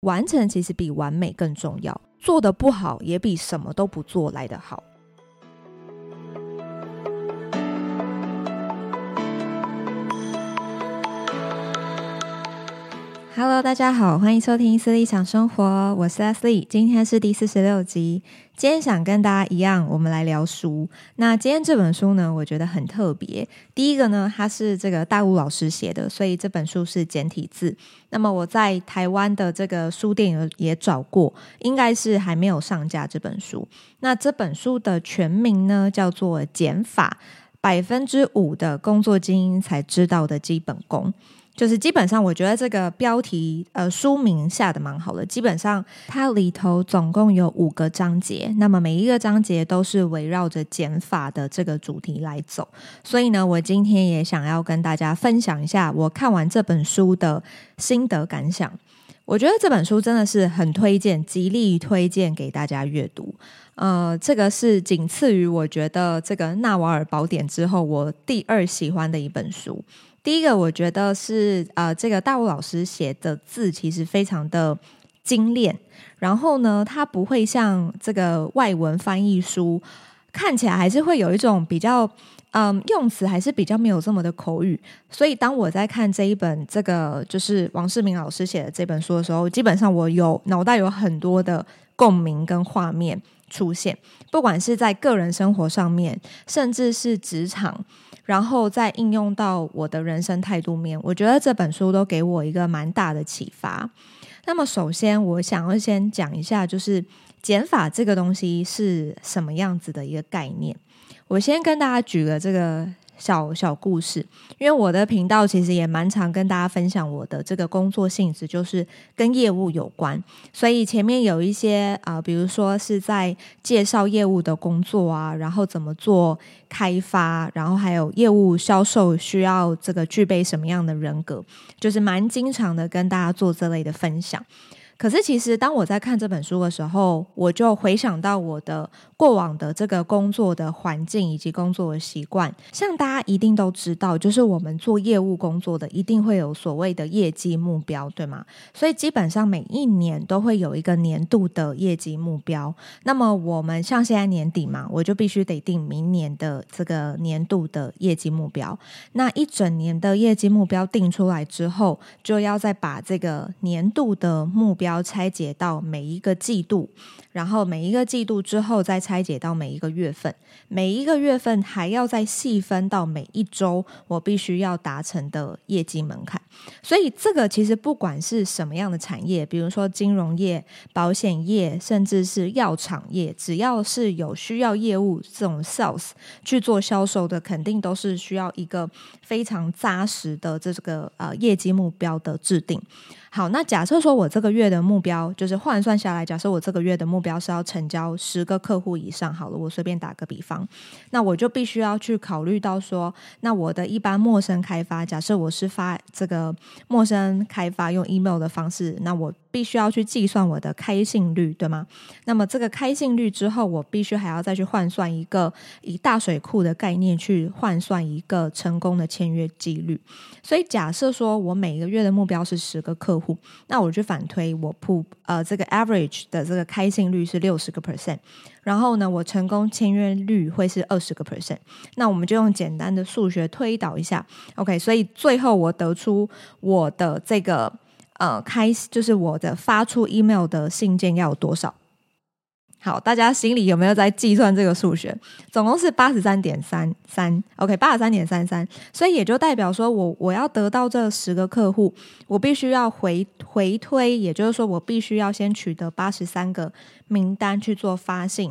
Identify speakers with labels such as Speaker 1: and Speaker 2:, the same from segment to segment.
Speaker 1: 完成其实比完美更重要，做得不好也比什么都不做来得好。Hello，大家好，欢迎收听思丽想生活，我是 Leslie，今天是第四十六集。今天想跟大家一样，我们来聊书。那今天这本书呢，我觉得很特别。第一个呢，它是这个大陆老师写的，所以这本书是简体字。那么我在台湾的这个书店也找过，应该是还没有上架这本书。那这本书的全名呢，叫做《减法：百分之五的工作精英才知道的基本功》。就是基本上，我觉得这个标题呃书名下的蛮好的。基本上它里头总共有五个章节，那么每一个章节都是围绕着减法的这个主题来走。所以呢，我今天也想要跟大家分享一下我看完这本书的心得感想。我觉得这本书真的是很推荐，极力推荐给大家阅读。呃，这个是仅次于我觉得这个《纳瓦尔宝典》之后，我第二喜欢的一本书。第一个，我觉得是呃，这个大陆老师写的字其实非常的精炼，然后呢，他不会像这个外文翻译书看起来还是会有一种比较嗯、用词还是比较没有这么的口语，所以当我在看这一本这个就是王世明老师写的这本书的时候，基本上我有脑袋有很多的共鸣跟画面出现，不管是在个人生活上面，甚至是职场。然后再应用到我的人生态度面，我觉得这本书都给我一个蛮大的启发。那么，首先我想要先讲一下，就是减法这个东西是什么样子的一个概念。我先跟大家举个这个。小小故事，因为我的频道其实也蛮常跟大家分享我的这个工作性质，就是跟业务有关，所以前面有一些啊、比如说是在介绍业务的工作啊，然后怎么做开发，然后还有业务销售需要这个具备什么样的人格，就是蛮经常的跟大家做这类的分享。可是，其实当我在看这本书的时候，我就回想到我的过往的这个工作的环境以及工作的习惯。像大家一定都知道，就是我们做业务工作的，一定会有所谓的业绩目标，对吗？所以基本上每一年都会有一个年度的业绩目标。那么我们像现在年底嘛，我就必须得定明年的这个年度的业绩目标。那一整年的业绩目标定出来之后，就要再把这个年度的目标。要拆解到每一个季度，然后每一个季度之后再拆解到每一个月份，每一个月份还要再细分到每一周，我必须要达成的业绩门槛。所以这个其实不管是什么样的产业，比如说金融业、保险业，甚至是药厂业，只要是有需要业务这种 sales 去做销售的，肯定都是需要一个非常扎实的这个呃业绩目标的制定。好，那假设说我这个月的目标就是换算下来，假设我这个月的目标是要成交十个客户以上，好了，我随便打个比方，那我就必须要去考虑到说，那我的一般陌生开发，假设我是发这个陌生开发用 email 的方式，那我。必须要去计算我的开信率，对吗？那么这个开信率之后，我必须还要再去换算一个以大水库的概念去换算一个成功的签约几率。所以假设说我每个月的目标是十个客户，那我就反推我铺呃这个 average 的这个开信率是六十个 percent，然后呢，我成功签约率会是二十个 percent。那我们就用简单的数学推导一下，OK？所以最后我得出我的这个。呃，开就是我的发出 email 的信件要有多少？好，大家心里有没有在计算这个数学？总共是八十三点三三，OK，八十三点三三，所以也就代表说我我要得到这十个客户，我必须要回回推，也就是说我必须要先取得八十三个名单去做发信。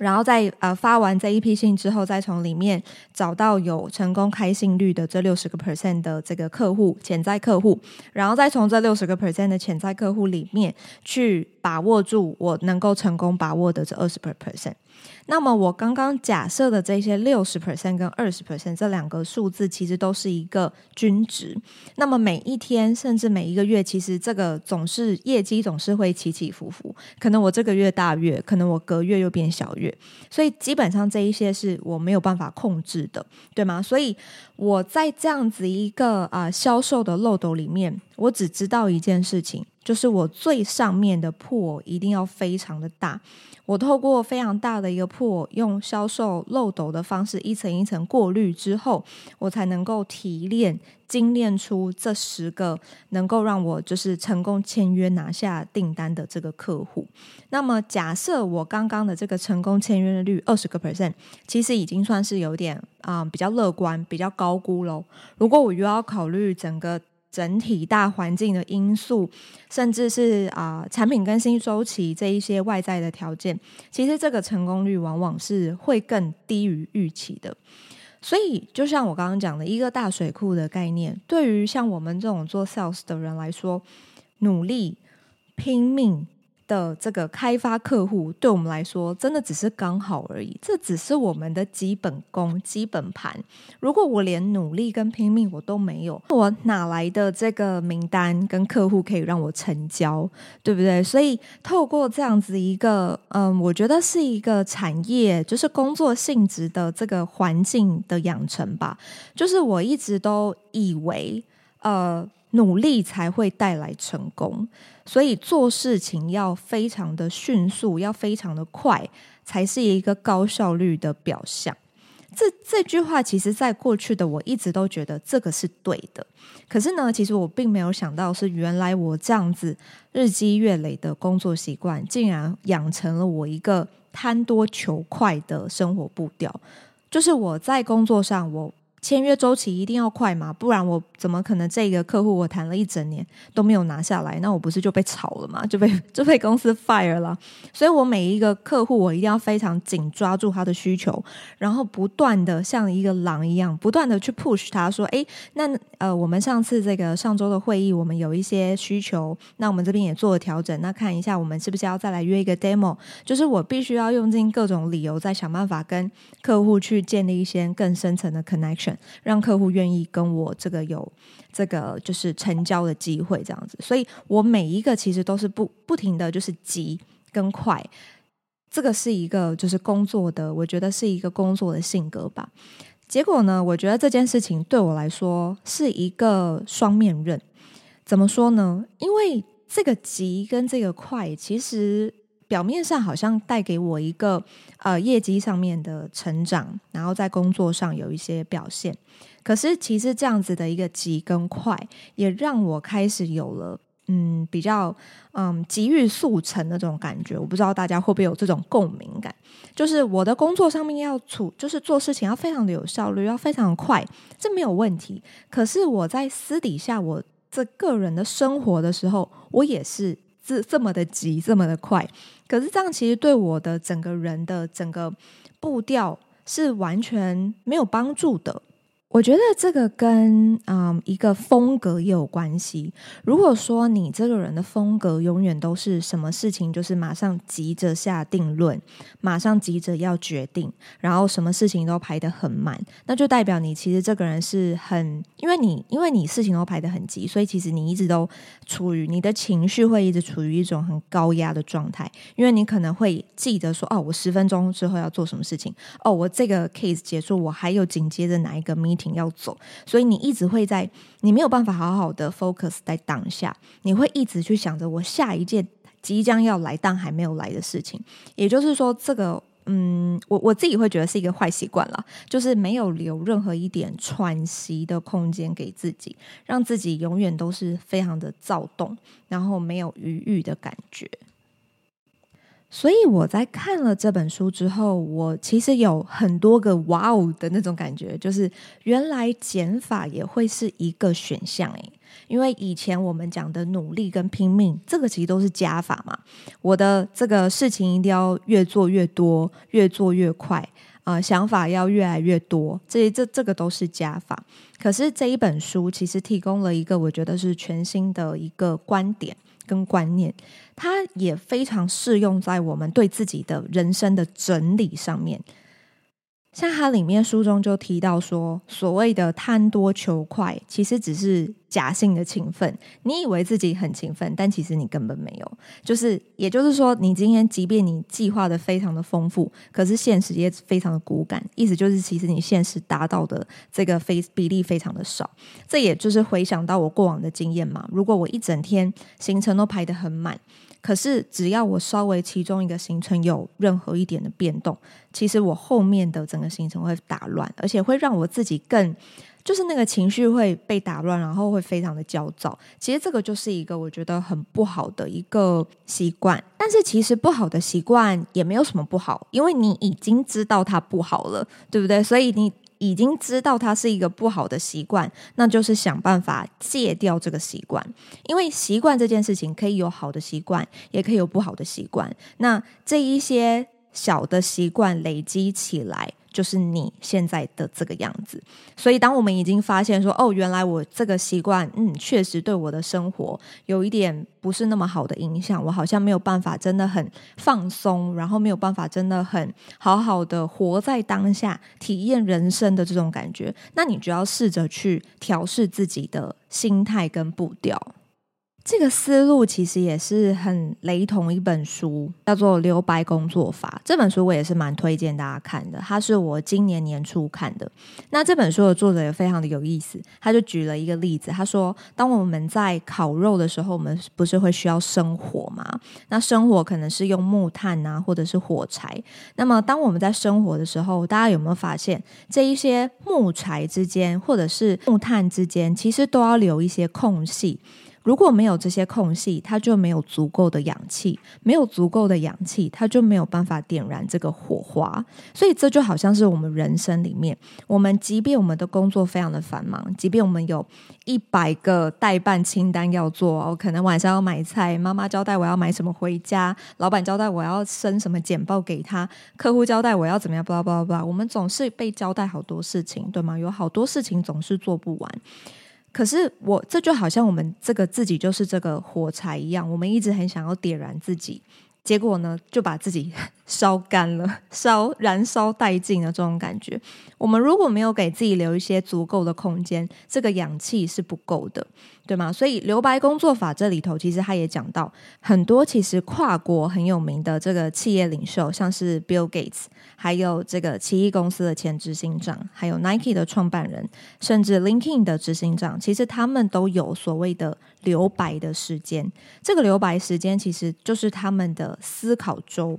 Speaker 1: 然后在呃发完这一批信之后，再从里面找到有成功开信率的这六十个 percent 的这个客户，潜在客户，然后再从这六十个 percent 的潜在客户里面去把握住我能够成功把握的这二十 percent。那么我刚刚假设的这些六十 percent 跟二十 percent 这两个数字，其实都是一个均值。那么每一天甚至每一个月，其实这个总是业绩总是会起起伏伏。可能我这个月大月，可能我隔月又变小月。所以基本上这一些是我没有办法控制的，对吗？所以我在这样子一个啊、销售的漏斗里面，我只知道一件事情，就是我最上面的破一定要非常的大。我透过非常大的一个破用销售漏斗的方式一层一层过滤之后，我才能够提炼、精炼出这十个能够让我就是成功签约拿下订单的这个客户。那么，假设我刚刚的这个成功签约率二十个 percent，其实已经算是有点啊、比较乐观、比较高估喽。如果我又要考虑整个。整体大环境的因素，甚至是啊、产品更新周期这一些外在的条件，其实这个成功率往往是会更低于预期的。所以，就像我刚刚讲的一个大水库的概念，对于像我们这种做 sales 的人来说，努力拼命。的这个开发客户对我们来说，真的只是刚好而已。这只是我们的基本功、基本盘。如果我连努力跟拼命我都没有，我哪来的这个名单跟客户可以让我成交？对不对？所以透过这样子一个，嗯，我觉得是一个产业，就是工作性质的这个环境的养成吧。就是我一直都以为，呃。努力才会带来成功，所以做事情要非常的迅速，要非常的快，才是一个高效率的表象。这这句话，其实在过去的我一直都觉得这个是对的。可是呢，其实我并没有想到，是原来我这样子日积月累的工作习惯，竟然养成了我一个贪多求快的生活步调。就是我在工作上，我。签约周期一定要快嘛，不然我怎么可能这个客户我谈了一整年都没有拿下来？那我不是就被炒了吗？就被 就被公司 fire 了。所以我每一个客户我一定要非常紧抓住他的需求，然后不断的像一个狼一样，不断的去 push 他说：“诶，那呃，我们上次这个上周的会议，我们有一些需求，那我们这边也做了调整，那看一下我们是不是要再来约一个 demo？就是我必须要用尽各种理由，再想办法跟客户去建立一些更深层的 connection。”让客户愿意跟我这个有这个就是成交的机会，这样子，所以我每一个其实都是不不停的就是急跟快，这个是一个就是工作的，我觉得是一个工作的性格吧。结果呢，我觉得这件事情对我来说是一个双面刃。怎么说呢？因为这个急跟这个快，其实。表面上好像带给我一个呃业绩上面的成长，然后在工作上有一些表现。可是其实这样子的一个急跟快，也让我开始有了嗯比较嗯急于速成的这种感觉。我不知道大家会不会有这种共鸣感？就是我的工作上面要处，就是做事情要非常的有效率，要非常的快，这没有问题。可是我在私底下我这个人的生活的时候，我也是。这这么的急，这么的快，可是这样其实对我的整个人的整个步调是完全没有帮助的。我觉得这个跟嗯一个风格也有关系。如果说你这个人的风格永远都是什么事情就是马上急着下定论，马上急着要决定，然后什么事情都排得很满，那就代表你其实这个人是很，因为你因为你事情都排得很急，所以其实你一直都处于你的情绪会一直处于一种很高压的状态，因为你可能会记得说哦，我十分钟之后要做什么事情，哦，我这个 case 结束，我还有紧接着哪一个停。要走，所以你一直会在，你没有办法好好的 focus 在当下，你会一直去想着我下一件即将要来但还没有来的事情。也就是说，这个，嗯，我我自己会觉得是一个坏习惯了，就是没有留任何一点喘息的空间给自己，让自己永远都是非常的躁动，然后没有余裕的感觉。所以我在看了这本书之后，我其实有很多个“哇哦”的那种感觉，就是原来减法也会是一个选项诶。因为以前我们讲的努力跟拼命，这个其实都是加法嘛。我的这个事情一定要越做越多，越做越快，呃，想法要越来越多，这这这个都是加法。可是这一本书其实提供了一个我觉得是全新的一个观点。跟观念，它也非常适用在我们对自己的人生的整理上面。像它里面书中就提到说，所谓的贪多求快，其实只是假性的勤奋，你以为自己很勤奋，但其实你根本没有。就是，也就是说，你今天即便你计划的非常的丰富，可是现实也非常的骨感。意思就是，其实你现实达到的这个非比例非常的少。这也就是回想到我过往的经验嘛。如果我一整天行程都排得很满，可是只要我稍微其中一个行程有任何一点的变动，其实我后面的整个行程会打乱，而且会让我自己更。就是那个情绪会被打乱，然后会非常的焦躁。其实这个就是一个我觉得很不好的一个习惯。但是其实不好的习惯也没有什么不好，因为你已经知道它不好了，对不对？所以你已经知道它是一个不好的习惯，那就是想办法戒掉这个习惯。因为习惯这件事情可以有好的习惯，也可以有不好的习惯。那这一些小的习惯累积起来。就是你现在的这个样子，所以当我们已经发现说，哦，原来我这个习惯，嗯，确实对我的生活有一点不是那么好的影响，我好像没有办法真的很放松，然后没有办法真的很好好的活在当下，体验人生的这种感觉，那你就要试着去调试自己的心态跟步调。这个思路其实也是很雷同一本书，叫做《留白工作法》。这本书我也是蛮推荐大家看的，它是我今年年初看的。那这本书的作者也非常的有意思，他就举了一个例子，他说：当我们在烤肉的时候，我们不是会需要生火吗？那生火可能是用木炭啊，或者是火柴。那么当我们在生火的时候，大家有没有发现，这一些木柴之间，或者是木炭之间，其实都要留一些空隙。如果没有这些空隙，它就没有足够的氧气，没有足够的氧气，它就没有办法点燃这个火花。所以这就好像是我们人生里面，我们即便我们的工作非常的繁忙，即便我们有一百个待办清单要做，哦可能晚上要买菜，妈妈交代我要买什么回家，老板交代我要生什么简报给他，客户交代我要怎么样，巴拉巴拉巴拉，我们总是被交代好多事情，对吗？有好多事情总是做不完。可是我这就好像我们这个自己就是这个火柴一样，我们一直很想要点燃自己，结果呢就把自己烧干了，烧燃烧殆尽的这种感觉。我们如果没有给自己留一些足够的空间，这个氧气是不够的。对吗？所以留白工作法这里头，其实他也讲到很多，其实跨国很有名的这个企业领袖，像是 Bill Gates，还有这个奇异公司的前执行长，还有 Nike 的创办人，甚至 LinkedIn 的执行长，其实他们都有所谓的留白的时间。这个留白时间其实就是他们的思考周。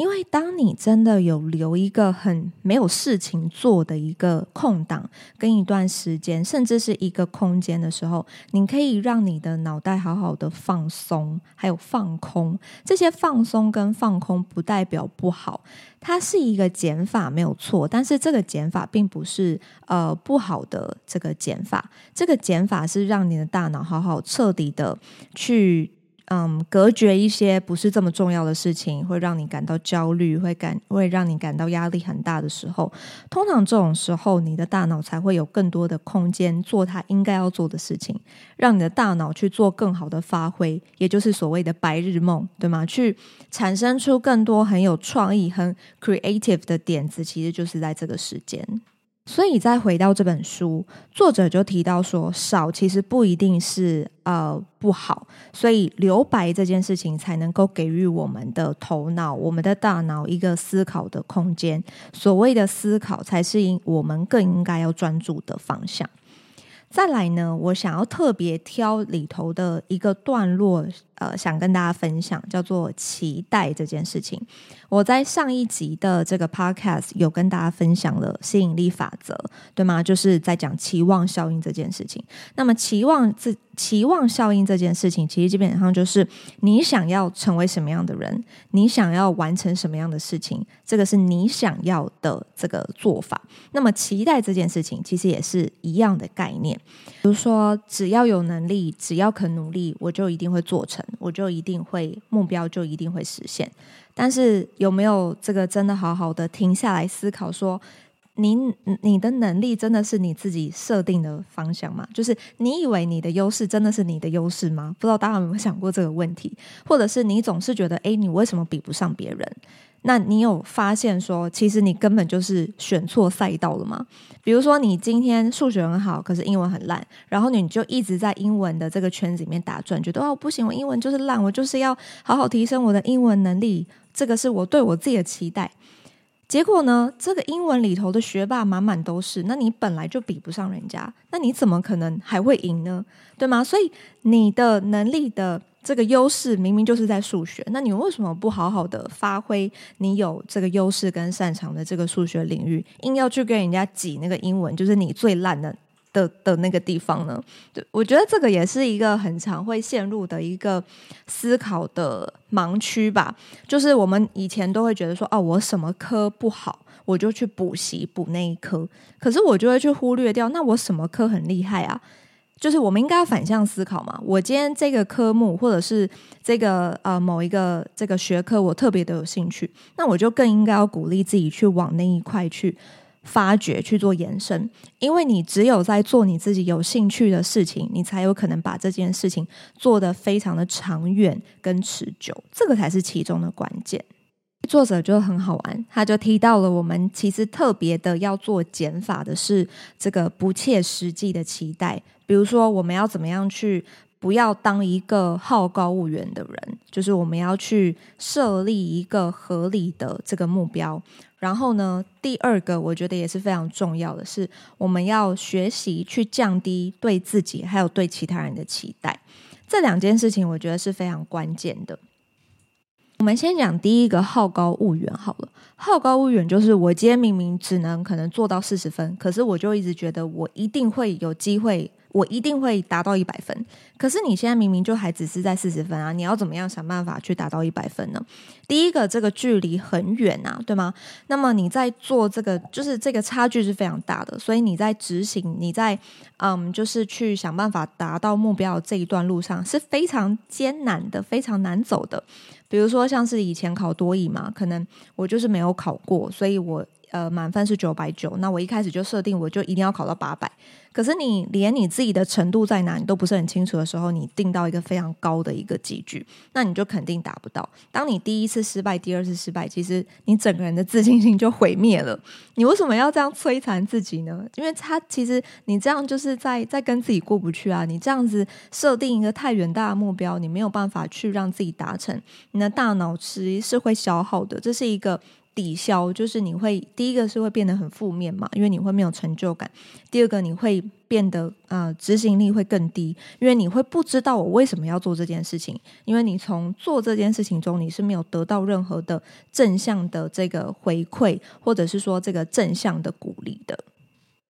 Speaker 1: 因为当你真的有留一个很没有事情做的一个空档，跟一段时间，甚至是一个空间的时候，你可以让你的脑袋好好的放松，还有放空。这些放松跟放空不代表不好，它是一个减法没有错，但是这个减法并不是呃不好的这个减法，这个减法是让你的大脑好好彻底的去。嗯，隔绝一些不是这么重要的事情，会让你感到焦虑，会感会让你感到压力很大的时候，通常这种时候，你的大脑才会有更多的空间做它应该要做的事情，让你的大脑去做更好的发挥，也就是所谓的白日梦，对吗？去产生出更多很有创意、很 creative 的点子，其实就是在这个时间。所以再回到这本书，作者就提到说，少其实不一定是呃不好，所以留白这件事情才能够给予我们的头脑、我们的大脑一个思考的空间。所谓的思考，才是我们更应该要专注的方向。再来呢，我想要特别挑里头的一个段落。呃，想跟大家分享叫做期待这件事情。我在上一集的这个 podcast 有跟大家分享了吸引力法则，对吗？就是在讲期望效应这件事情。那么期望这期望效应这件事情，其实基本上就是你想要成为什么样的人，你想要完成什么样的事情，这个是你想要的这个做法。那么期待这件事情，其实也是一样的概念。比如说，只要有能力，只要肯努力，我就一定会做成。我就一定会目标就一定会实现，但是有没有这个真的好好的停下来思考说，你你的能力真的是你自己设定的方向吗？就是你以为你的优势真的是你的优势吗？不知道大家有没有想过这个问题，或者是你总是觉得，诶，你为什么比不上别人？那你有发现说，其实你根本就是选错赛道了吗？比如说，你今天数学很好，可是英文很烂，然后你就一直在英文的这个圈子里面打转，觉得哦不行，我英文就是烂，我就是要好好提升我的英文能力，这个是我对我自己的期待。结果呢，这个英文里头的学霸满满都是，那你本来就比不上人家，那你怎么可能还会赢呢？对吗？所以你的能力的。这个优势明明就是在数学，那你为什么不好好的发挥你有这个优势跟擅长的这个数学领域，硬要去跟人家挤那个英文，就是你最烂的的的那个地方呢？对，我觉得这个也是一个很常会陷入的一个思考的盲区吧。就是我们以前都会觉得说，哦，我什么科不好，我就去补习补那一科，可是我就会去忽略掉，那我什么科很厉害啊？就是我们应该要反向思考嘛。我今天这个科目，或者是这个呃某一个这个学科，我特别的有兴趣，那我就更应该要鼓励自己去往那一块去发掘、去做延伸。因为你只有在做你自己有兴趣的事情，你才有可能把这件事情做得非常的长远跟持久，这个才是其中的关键。作者就很好玩，他就提到了我们其实特别的要做减法的是这个不切实际的期待，比如说我们要怎么样去不要当一个好高骛远的人，就是我们要去设立一个合理的这个目标。然后呢，第二个我觉得也是非常重要的是，我们要学习去降低对自己还有对其他人的期待。这两件事情我觉得是非常关键的。我们先讲第一个好高骛远好了，好高骛远就是我今天明明只能可能做到四十分，可是我就一直觉得我一定会有机会。我一定会达到一百分，可是你现在明明就还只是在四十分啊！你要怎么样想办法去达到一百分呢？第一个，这个距离很远啊，对吗？那么你在做这个，就是这个差距是非常大的，所以你在执行，你在嗯，就是去想办法达到目标这一段路上是非常艰难的，非常难走的。比如说，像是以前考多益嘛，可能我就是没有考过，所以我。呃，满分是九百九，那我一开始就设定我就一定要考到八百。可是你连你自己的程度在哪你都不是很清楚的时候，你定到一个非常高的一个级距，那你就肯定达不到。当你第一次失败，第二次失败，其实你整个人的自信心就毁灭了。你为什么要这样摧残自己呢？因为他其实你这样就是在在跟自己过不去啊。你这样子设定一个太远大的目标，你没有办法去让自己达成，你的大脑其实是会消耗的。这是一个。抵消就是你会第一个是会变得很负面嘛，因为你会没有成就感；第二个你会变得呃执行力会更低，因为你会不知道我为什么要做这件事情，因为你从做这件事情中你是没有得到任何的正向的这个回馈，或者是说这个正向的鼓励的。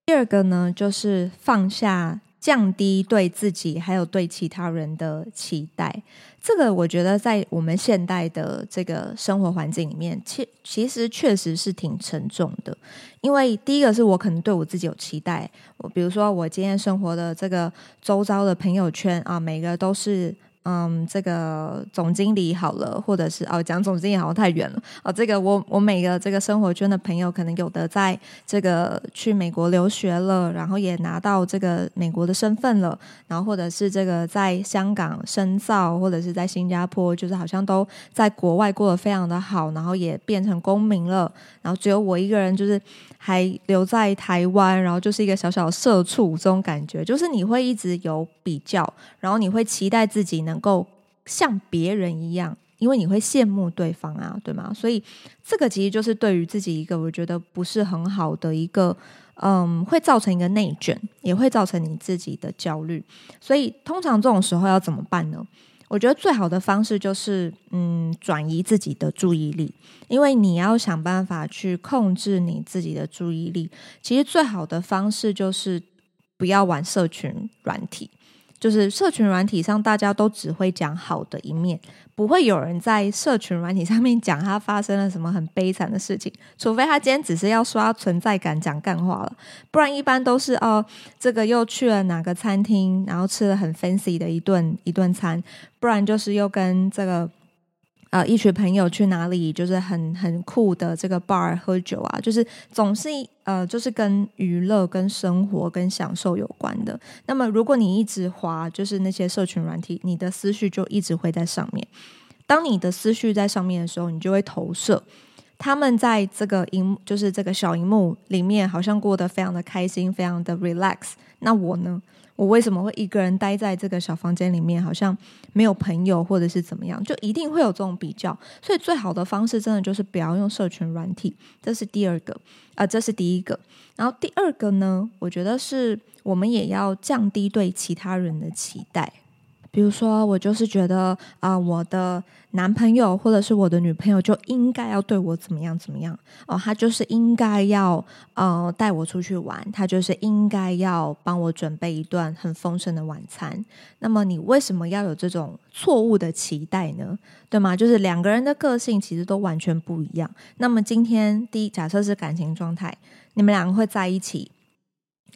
Speaker 1: 第二个呢，就是放下。降低对自己还有对其他人的期待，这个我觉得在我们现代的这个生活环境里面，其其实确实是挺沉重的。因为第一个是我可能对我自己有期待，我比如说我今天生活的这个周遭的朋友圈啊，每个都是。嗯，这个总经理好了，或者是哦，讲总经理好像太远了哦。这个我我每个这个生活圈的朋友，可能有的在这个去美国留学了，然后也拿到这个美国的身份了，然后或者是这个在香港深造，或者是在新加坡，就是好像都在国外过得非常的好，然后也变成公民了，然后只有我一个人就是还留在台湾，然后就是一个小小社畜，这种感觉就是你会一直有比较，然后你会期待自己能够像别人一样，因为你会羡慕对方啊，对吗？所以这个其实就是对于自己一个我觉得不是很好的一个，嗯，会造成一个内卷，也会造成你自己的焦虑。所以通常这种时候要怎么办呢？我觉得最好的方式就是，嗯，转移自己的注意力，因为你要想办法去控制你自己的注意力。其实最好的方式就是不要玩社群软体。就是社群软体上，大家都只会讲好的一面，不会有人在社群软体上面讲他发生了什么很悲惨的事情，除非他今天只是要刷存在感、讲干话了，不然一般都是哦，这个又去了哪个餐厅，然后吃了很 fancy 的一顿一顿餐，不然就是又跟这个。呃，一群朋友去哪里，就是很很酷的这个 bar 喝酒啊，就是总是呃，就是跟娱乐、跟生活、跟享受有关的。那么，如果你一直滑，就是那些社群软体，你的思绪就一直会在上面。当你的思绪在上面的时候，你就会投射。他们在这个荧，就是这个小荧幕里面，好像过得非常的开心，非常的 relax。那我呢？我为什么会一个人待在这个小房间里面，好像没有朋友，或者是怎么样？就一定会有这种比较。所以最好的方式，真的就是不要用社群软体。这是第二个，啊、呃，这是第一个。然后第二个呢，我觉得是我们也要降低对其他人的期待。比如说，我就是觉得啊、我的男朋友或者是我的女朋友就应该要对我怎么样怎么样哦，他就是应该要呃带我出去玩，他就是应该要帮我准备一顿很丰盛的晚餐。那么，你为什么要有这种错误的期待呢？对吗？就是两个人的个性其实都完全不一样。那么，今天第一，假设是感情状态，你们两个会在一起。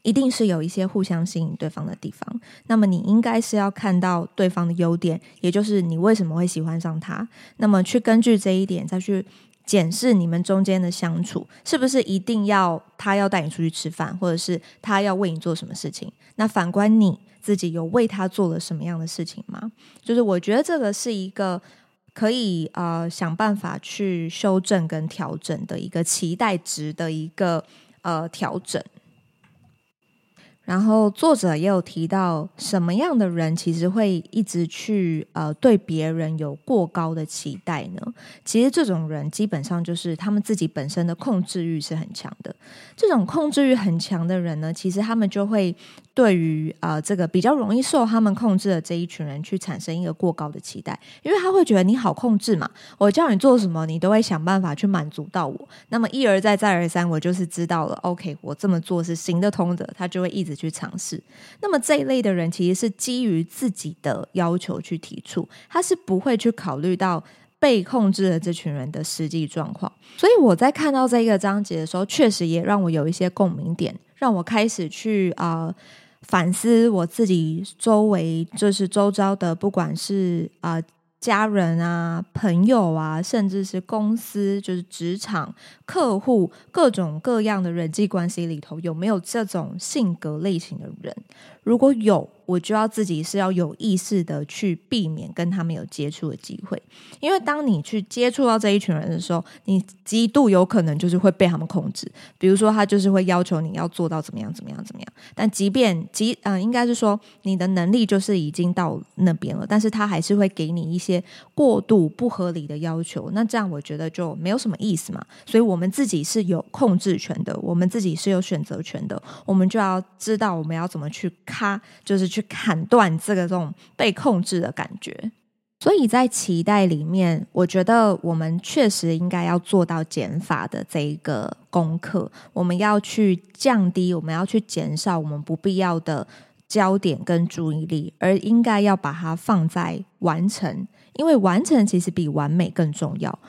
Speaker 1: 一定是有一些互相吸引对方的地方，那么你应该是要看到对方的优点，也就是你为什么会喜欢上他，那么去根据这一点再去检视你们中间的相处，是不是一定要他要带你出去吃饭，或者是他要为你做什么事情？那反观你自己有为他做了什么样的事情吗？就是我觉得这个是一个可以呃想办法去修正跟调整的一个期待值的一个呃调整。然后作者也有提到，什么样的人其实会一直去呃对别人有过高的期待呢？其实这种人基本上就是他们自己本身的控制欲是很强的。这种控制欲很强的人呢，其实他们就会。对于呃这个比较容易受他们控制的这一群人去产生一个过高的期待，因为他会觉得你好控制嘛，我叫你做什么，你都会想办法去满足到我。那么一而再再而三，我就是知道了，OK，我这么做是行得通的，他就会一直去尝试。那么这一类的人其实是基于自己的要求去提出，他是不会去考虑到被控制的这群人的实际状况。所以我在看到这个章节的时候，确实也让我有一些共鸣点，让我开始去啊。反思我自己周围，就是周遭的，不管是啊、家人啊、朋友啊，甚至是公司，就是职场、客户，各种各样的人际关系里头，有没有这种性格类型的人？如果有。我就要自己是要有意识的去避免跟他们有接触的机会，因为当你去接触到这一群人的时候，你极度有可能就是会被他们控制。比如说，他就是会要求你要做到怎么样怎么样怎么样。但即便即嗯、应该是说你的能力就是已经到那边了，但是他还是会给你一些过度不合理的要求。那这样我觉得就没有什么意思嘛。所以我们自己是有控制权的，我们自己是有选择权的，我们就要知道我们要怎么去他，就是。去砍断这个这种被控制的感觉，所以在期待里面，我觉得我们确实应该要做到减法的这一个功课。我们要去降低，我们要去减少我们不必要的焦点跟注意力，而应该要把它放在完成，因为完成其实比完美更重要。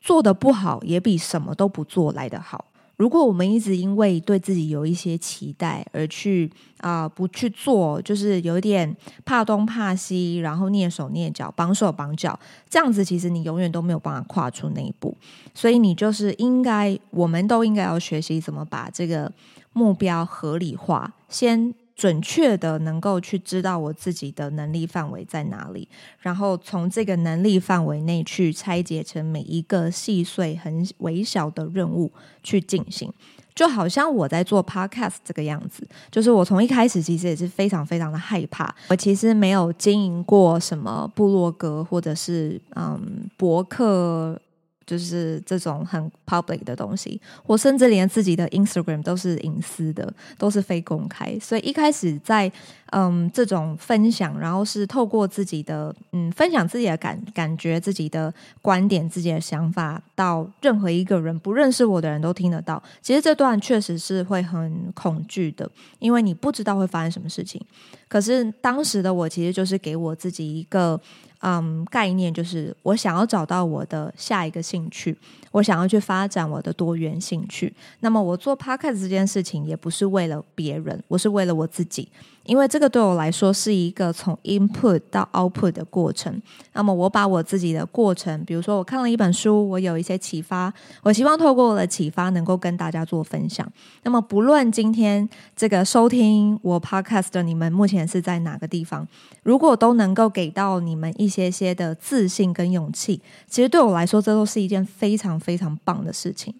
Speaker 1: 做得不好，也比什么都不做来得好。如果我们一直因为对自己有一些期待而去啊、不去做，就是有点怕东怕西，然后蹑手蹑脚、绑手绑脚，这样子其实你永远都没有办法跨出那一步。所以你就是应该，我们都应该要学习怎么把这个目标合理化，先。准确的能够去知道我自己的能力范围在哪里，然后从这个能力范围内去拆解成每一个细碎、很微小的任务去进行，就好像我在做 podcast 这个样子，就是我从一开始其实也是非常非常的害怕，我其实没有经营过什么部落格或者是嗯博客。就是这种很 public 的东西，我甚至连自己的 Instagram 都是隐私的，都是非公开。所以一开始在嗯这种分享，然后是透过自己的嗯分享自己的感感觉、自己的观点、自己的想法，到任何一个人不认识我的人都听得到。其实这段确实是会很恐惧的，因为你不知道会发生什么事情。可是当时的我其实就是给我自己一个。嗯，概念就是我想要找到我的下一个兴趣，我想要去发展我的多元兴趣。那么我做 p o c a s t 这件事情也不是为了别人，我是为了我自己。因为这个对我来说是一个从 input 到 output 的过程。那么我把我自己的过程，比如说我看了一本书，我有一些启发，我希望透过我的启发能够跟大家做分享。那么不论今天这个收听我 podcast 的你们目前是在哪个地方，如果都能够给到你们一些些的自信跟勇气。其实对我来说，这都是一件非常非常棒的事情。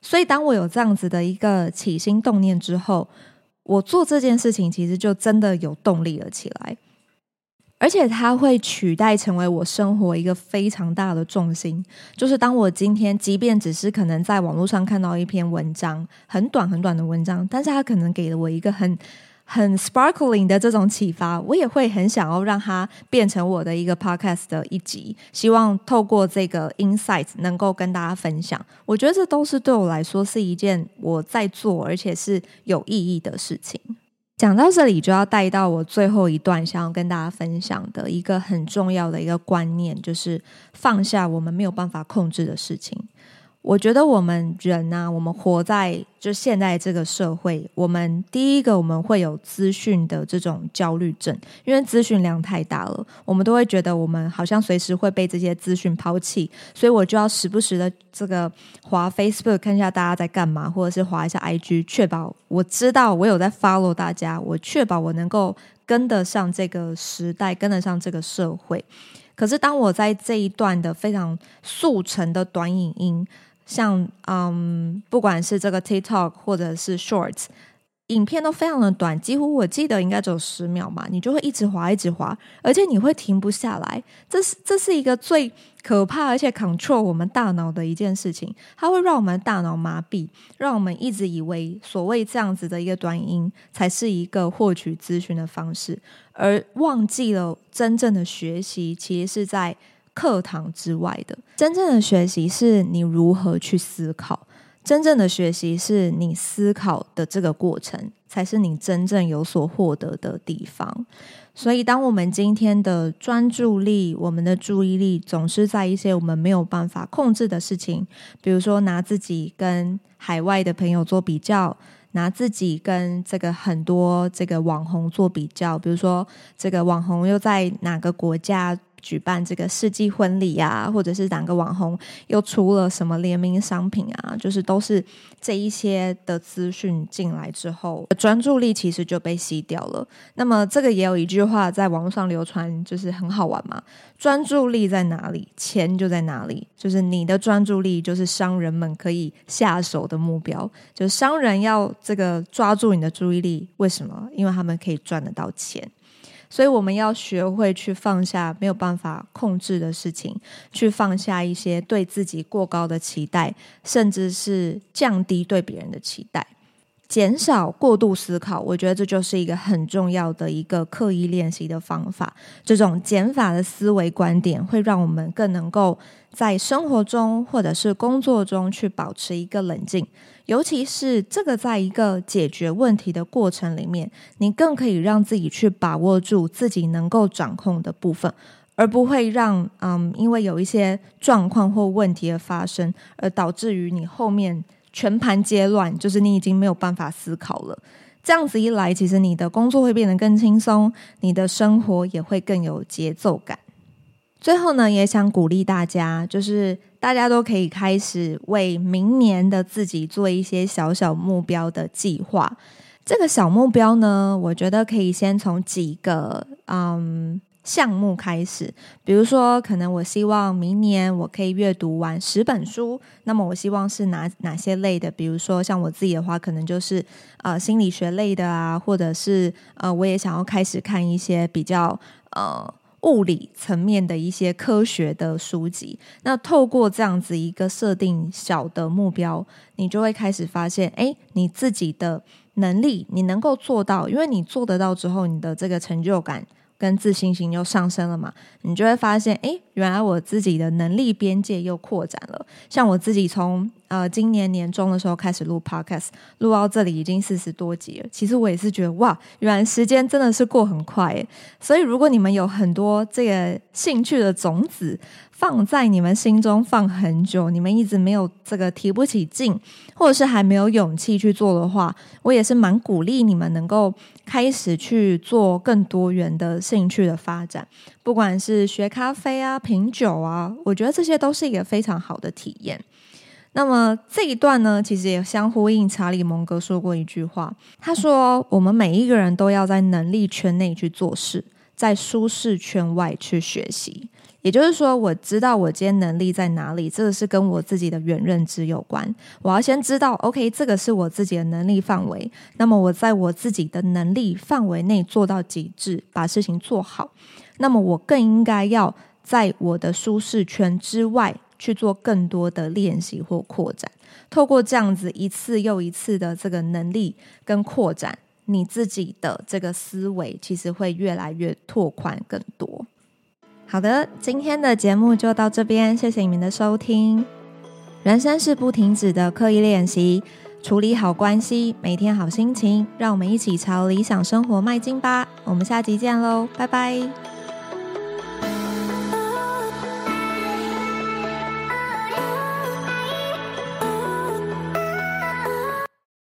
Speaker 1: 所以，当我有这样子的一个起心动念之后，我做这件事情其实就真的有动力了起来。而且它会取代成为我生活一个非常大的重心，就是当我今天即便只是可能在网络上看到一篇文章，很短很短的文章，但是它可能给了我一个很很 sparkling 的这种启发，我也会很想要让它变成我的一个 podcast 的一集，希望透过这个 insights 能够跟大家分享。我觉得这都是对我来说是一件我在做而且是有意义的事情。讲到这里，就要带到我最后一段想要跟大家分享的一个很重要的一个观念，就是放下我们没有办法控制的事情。我觉得我们人呢、我们活在就现在这个社会，我们第一个我们会有资讯的这种焦虑症，因为资讯量太大了，我们都会觉得我们好像随时会被这些资讯抛弃，所以我就要时不时的这个滑 Facebook 看一下大家在干嘛，或者是滑一下 IG，确保我知道我有在 follow 大家，我确保我能够跟得上这个时代，跟得上这个社会。可是当我在这一段的非常速成的短影音，像嗯，不管是这个 TikTok 或者是 Shorts，影片都非常的短，几乎我记得应该只有十秒嘛，你就会一直滑，一直滑，而且你会停不下来。这是这是一个最可怕而且 control 我们大脑的一件事情，它会让我们大脑麻痹，让我们一直以为所谓这样子的一个短音才是一个获取资讯的方式，而忘记了真正的学习其实是在。课堂之外的真正的学习是你如何去思考，真正的学习是你思考的这个过程，才是你真正有所获得的地方。所以，当我们今天的专注力、我们的注意力总是在一些我们没有办法控制的事情，比如说拿自己跟海外的朋友做比较，拿自己跟这个很多这个网红做比较，比如说这个网红又在哪个国家举办这个世纪婚礼啊，或者是哪个网红又出了什么联名商品啊，就是都是这一些的资讯进来之后，专注力其实就被吸掉了。那么这个也有一句话在网络上流传，就是很好玩嘛，专注力在哪里，钱就在哪里。就是你的专注力，就是商人们可以下手的目标。就是商人要这个抓住你的注意力，为什么？因为他们可以赚得到钱。所以我们要学会去放下没有办法控制的事情，去放下一些对自己过高的期待，甚至是降低对别人的期待，减少过度思考。我觉得这就是一个很重要的一个刻意练习的方法。这种减法的思维观点，会让我们更能够在生活中或者是工作中去保持一个冷静。尤其是这个，在一个解决问题的过程里面，你更可以让自己去把握住自己能够掌控的部分，而不会让嗯，因为有一些状况或问题的发生，而导致于你后面全盘皆乱，就是你已经没有办法思考了。这样子一来，其实你的工作会变得更轻松，你的生活也会更有节奏感。最后呢，也想鼓励大家，就是大家都可以开始为明年的自己做一些小小目标的计划。这个小目标呢，我觉得可以先从几个嗯项目开始，比如说，可能我希望明年我可以阅读完十本书。那么，我希望是哪哪些类的？比如说，像我自己的话，可能就是呃心理学类的啊，或者是呃，我也想要开始看一些比较呃。物理层面的一些科学的书籍，那透过这样子一个设定小的目标，你就会开始发现，诶，你自己的能力你能够做到，因为你做得到之后，你的这个成就感跟自信心又上升了嘛，你就会发现，诶，原来我自己的能力边界又扩展了。像我自己从呃今年年中的时候开始录 Podcast，录到这里已经四十多集了。其实我也是觉得，哇，原来时间真的是过很快。所以如果你们有很多这个兴趣的种子，放在你们心中放很久，你们一直没有这个提不起劲，或者是还没有勇气去做的话，我也是蛮鼓励你们能够开始去做更多元的兴趣的发展，不管是学咖啡啊、品酒啊，我觉得这些都是一个非常好的体验。那么这一段呢，其实也相呼应查理蒙格说过一句话，他说：“我们每一个人都要在能力圈内去做事。”在舒适圈外去学习。也就是说，我知道我今天能力在哪里，这个是跟我自己的原认知有关。我要先知道，OK，这个是我自己的能力范围。那么我在我自己的能力范围内做到极致，把事情做好。那么我更应该要在我的舒适圈之外去做更多的练习或扩展。透过这样子一次又一次的这个能力跟扩展，你自己的这个思维其实会越来越拓宽更多。好的，今天的节目就到这边，谢谢你们的收听。人生是不停止的刻意练习，处理好关系，每天好心情，让我们一起朝理想生活迈进吧。我们下集见喽，拜拜。